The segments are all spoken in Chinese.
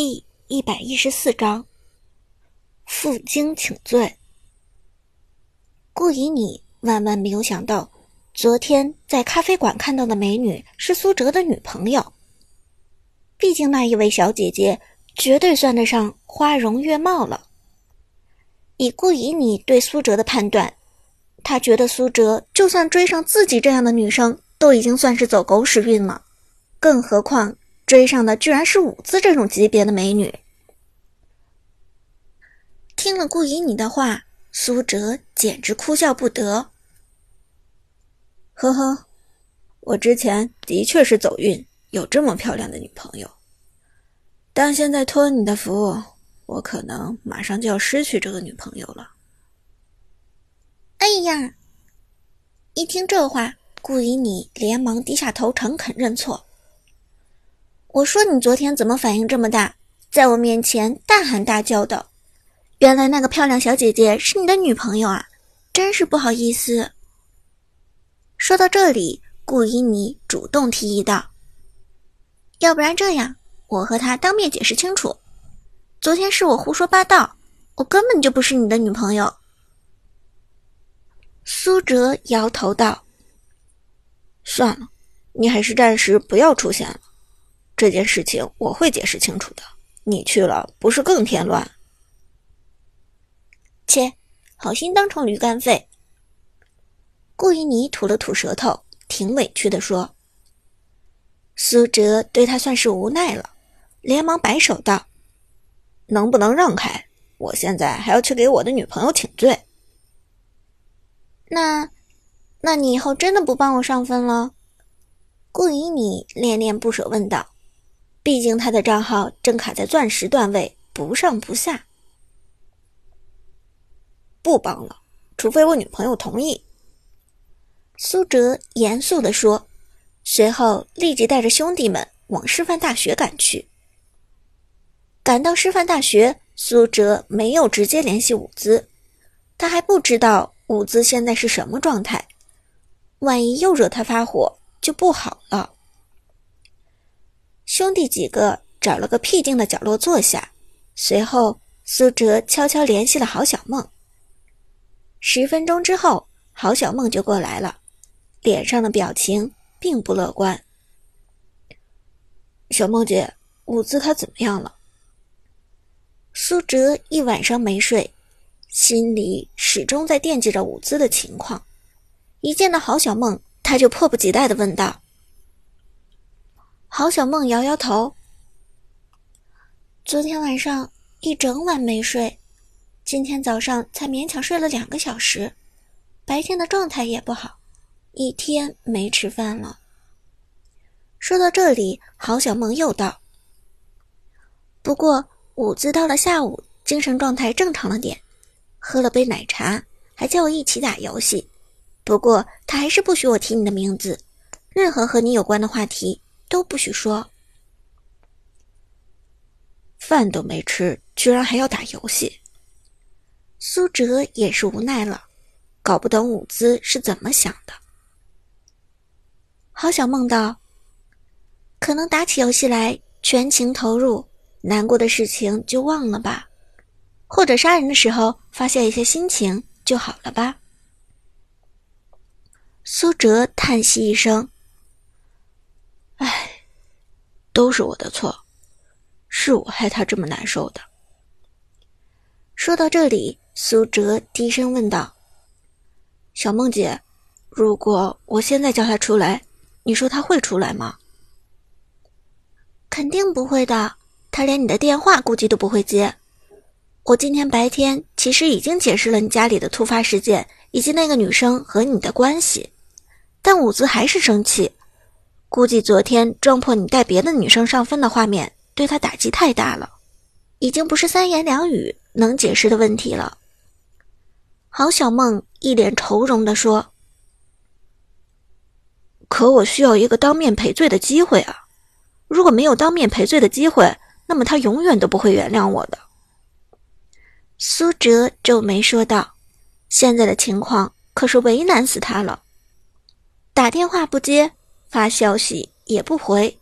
第一百一十四章，负荆请罪。顾以你万万没有想到，昨天在咖啡馆看到的美女是苏哲的女朋友。毕竟那一位小姐姐绝对算得上花容月貌了。以顾以你对苏哲的判断，他觉得苏哲就算追上自己这样的女生，都已经算是走狗屎运了，更何况……追上的居然是舞姿这种级别的美女。听了顾以你的话，苏哲简直哭笑不得。呵呵，我之前的确是走运，有这么漂亮的女朋友，但现在托你的福，我可能马上就要失去这个女朋友了。哎呀！一听这话，顾以你连忙低下头，诚恳认错。我说你昨天怎么反应这么大，在我面前大喊大叫的？原来那个漂亮小姐姐是你的女朋友啊，真是不好意思。说到这里，顾依妮主动提议道：“要不然这样，我和她当面解释清楚，昨天是我胡说八道，我根本就不是你的女朋友。”苏哲摇头道：“算了，你还是暂时不要出现了。”这件事情我会解释清楚的。你去了，不是更添乱？切，好心当成驴肝肺。顾依妮吐了吐舌头，挺委屈的说：“苏哲对他算是无奈了，连忙摆手道：‘能不能让开？我现在还要去给我的女朋友请罪。’那，那你以后真的不帮我上分了？”顾依妮恋恋不舍问道。毕竟他的账号正卡在钻石段位，不上不下。不帮了，除非我女朋友同意。”苏哲严肃地说，随后立即带着兄弟们往师范大学赶去。赶到师范大学，苏哲没有直接联系伍兹，他还不知道伍兹现在是什么状态，万一又惹他发火，就不好了。兄弟几个找了个僻静的角落坐下，随后苏哲悄悄联系了郝小梦。十分钟之后，郝小梦就过来了，脸上的表情并不乐观。小梦姐，伍兹他怎么样了？苏哲一晚上没睡，心里始终在惦记着伍兹的情况。一见到郝小梦，他就迫不及待的问道。郝小梦摇摇头。昨天晚上一整晚没睡，今天早上才勉强睡了两个小时，白天的状态也不好，一天没吃饭了。说到这里，郝小梦又道：“不过伍兹到了下午，精神状态正常了点，喝了杯奶茶，还叫我一起打游戏。不过他还是不许我提你的名字，任何和你有关的话题。”都不许说，饭都没吃，居然还要打游戏。苏哲也是无奈了，搞不懂伍兹是怎么想的。好想梦到，可能打起游戏来全情投入，难过的事情就忘了吧，或者杀人的时候发泄一些心情就好了吧。苏哲叹息一声。唉，都是我的错，是我害他这么难受的。说到这里，苏哲低声问道：“小梦姐，如果我现在叫他出来，你说他会出来吗？”“肯定不会的，他连你的电话估计都不会接。我今天白天其实已经解释了你家里的突发事件以及那个女生和你的关系，但伍兹还是生气。”估计昨天撞破你带别的女生上分的画面，对他打击太大了，已经不是三言两语能解释的问题了。郝小梦一脸愁容地说：“可我需要一个当面赔罪的机会啊！如果没有当面赔罪的机会，那么他永远都不会原谅我的。”苏哲皱眉说道：“现在的情况可是为难死他了，打电话不接。”发消息也不回，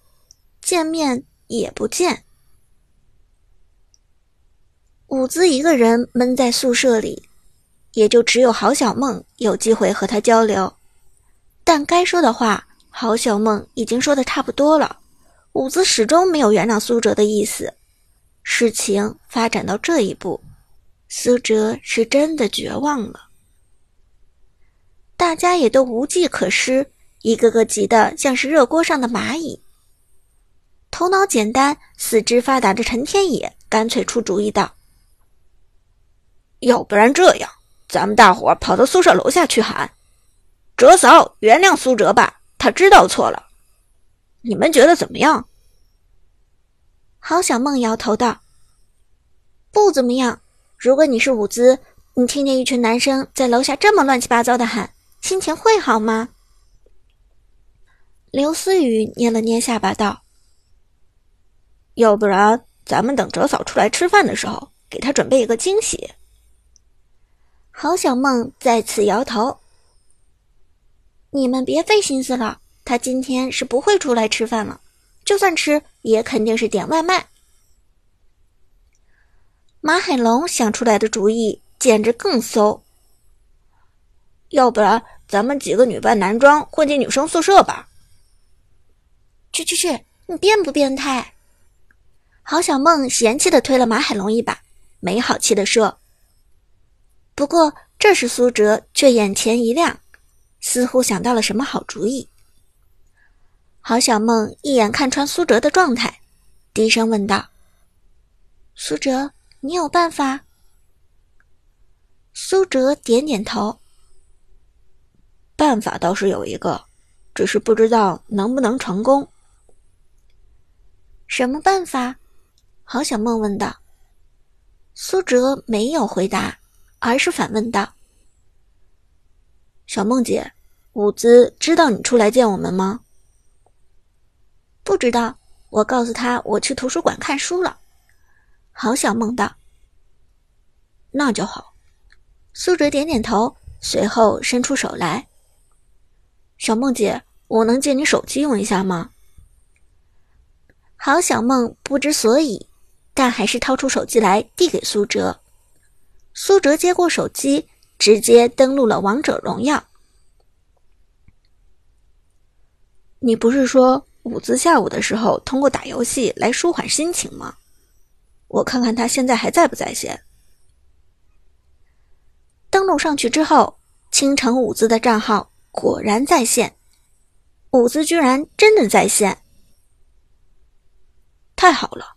见面也不见，伍兹一个人闷在宿舍里，也就只有郝小梦有机会和他交流。但该说的话，郝小梦已经说的差不多了。伍兹始终没有原谅苏哲的意思。事情发展到这一步，苏哲是真的绝望了。大家也都无计可施，一个个急得像是热锅上的蚂蚁。头脑简单、四肢发达的陈天野干脆出主意道：“要不然这样，咱们大伙跑到宿舍楼下去喊，哲嫂原谅苏哲吧，他知道错了。你们觉得怎么样？”郝小梦摇头道：“不怎么样。如果你是舞姿，你听见一群男生在楼下这么乱七八糟的喊。”心情会好吗？刘思雨捏了捏下巴道：“要不然，咱们等哲嫂出来吃饭的时候，给她准备一个惊喜。”郝小梦再次摇头：“你们别费心思了，她今天是不会出来吃饭了，就算吃，也肯定是点外卖。”马海龙想出来的主意简直更馊，要不然。咱们几个女扮男装混进女生宿舍吧！去去去，你变不变态？郝小梦嫌弃的推了马海龙一把，没好气的说。不过这时苏哲却眼前一亮，似乎想到了什么好主意。郝小梦一眼看穿苏哲的状态，低声问道：“苏哲，你有办法？”苏哲点点头。办法倒是有一个，只是不知道能不能成功。什么办法？郝小梦问道。苏哲没有回答，而是反问道：“小梦姐，伍兹知道你出来见我们吗？”“不知道，我告诉他我去图书馆看书了。”郝小梦道。“那就好。”苏哲点点头，随后伸出手来。小梦姐，我能借你手机用一下吗？郝小梦不知所以，但还是掏出手机来递给苏哲。苏哲接过手机，直接登录了王者荣耀。你不是说伍兹下午的时候通过打游戏来舒缓心情吗？我看看他现在还在不在线。登录上去之后，倾城伍兹的账号。果然在线，伍兹居然真的在线，太好了！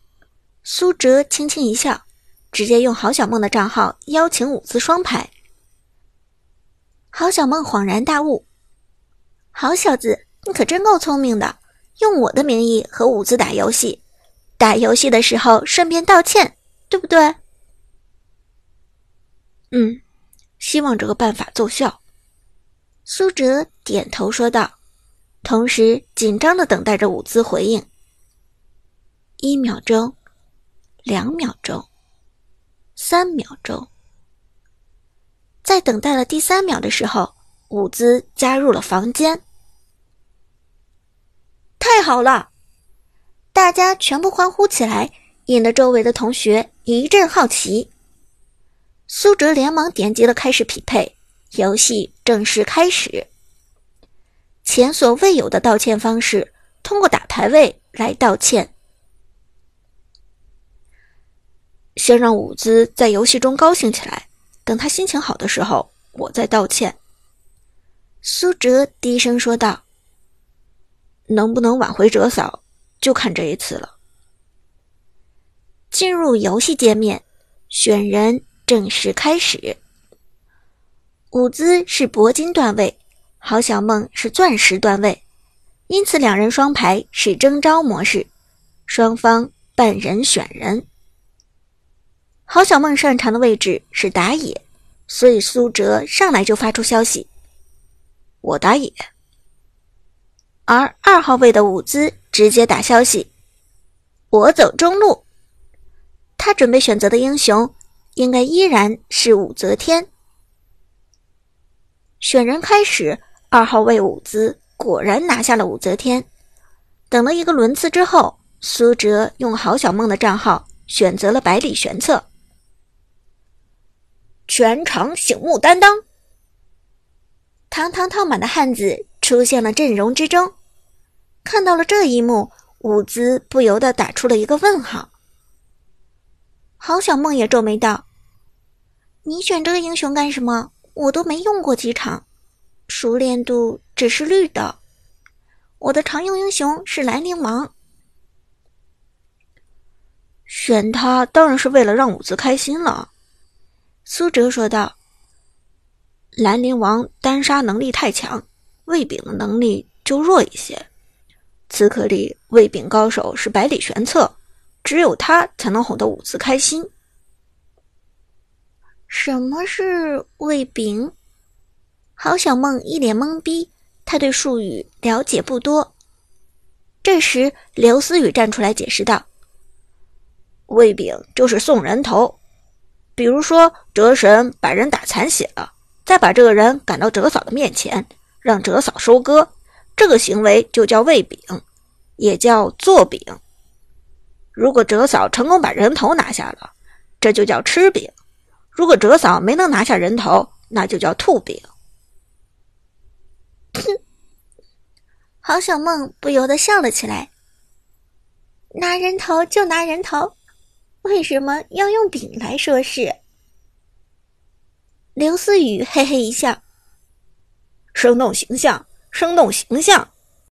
苏哲轻轻一笑，直接用郝小梦的账号邀请伍兹双排。郝小梦恍然大悟：“好小子，你可真够聪明的，用我的名义和伍兹打游戏，打游戏的时候顺便道歉，对不对？”“嗯，希望这个办法奏效。”苏哲点头说道，同时紧张的等待着伍兹回应。一秒钟，两秒钟，三秒钟，在等待了第三秒的时候，伍兹加入了房间。太好了！大家全部欢呼起来，引得周围的同学一阵好奇。苏哲连忙点击了开始匹配。游戏正式开始。前所未有的道歉方式，通过打排位来道歉。先让伍兹在游戏中高兴起来，等他心情好的时候，我再道歉。”苏哲低声说道。“能不能挽回哲嫂，就看这一次了。”进入游戏界面，选人正式开始。伍兹是铂金段位，郝小梦是钻石段位，因此两人双排是征召模式，双方半人选人。郝小梦擅长的位置是打野，所以苏哲上来就发出消息：“我打野。”而二号位的伍兹直接打消息：“我走中路。”他准备选择的英雄应该依然是武则天。选人开始，二号位伍兹果然拿下了武则天。等了一个轮次之后，苏哲用郝小梦的账号选择了百里玄策，全场醒目担当。堂堂套马的汉子出现了阵容之中。看到了这一幕，伍兹不由得打出了一个问号。郝小梦也皱眉道：“你选这个英雄干什么？我都没用过几场，熟练度只是绿的。我的常用英雄是兰陵王。”选他当然是为了让伍兹开心了，苏哲说道。兰陵王单杀能力太强，魏炳的能力就弱一些。此刻里魏炳高手是百里玄策，只有他才能哄得伍子开心。什么是魏炳？郝小梦一脸懵逼，他对术语了解不多。这时，刘思雨站出来解释道。魏炳就是送人头，比如说哲神把人打残血了，再把这个人赶到哲嫂的面前，让哲嫂收割，这个行为就叫喂饼，也叫做饼。如果哲嫂成功把人头拿下了，这就叫吃饼；如果哲嫂没能拿下人头，那就叫吐饼。哼，郝小梦不由得笑了起来。拿人头就拿人头。为什么要用饼来说事？刘思雨嘿嘿一笑，生动形象，生动形象。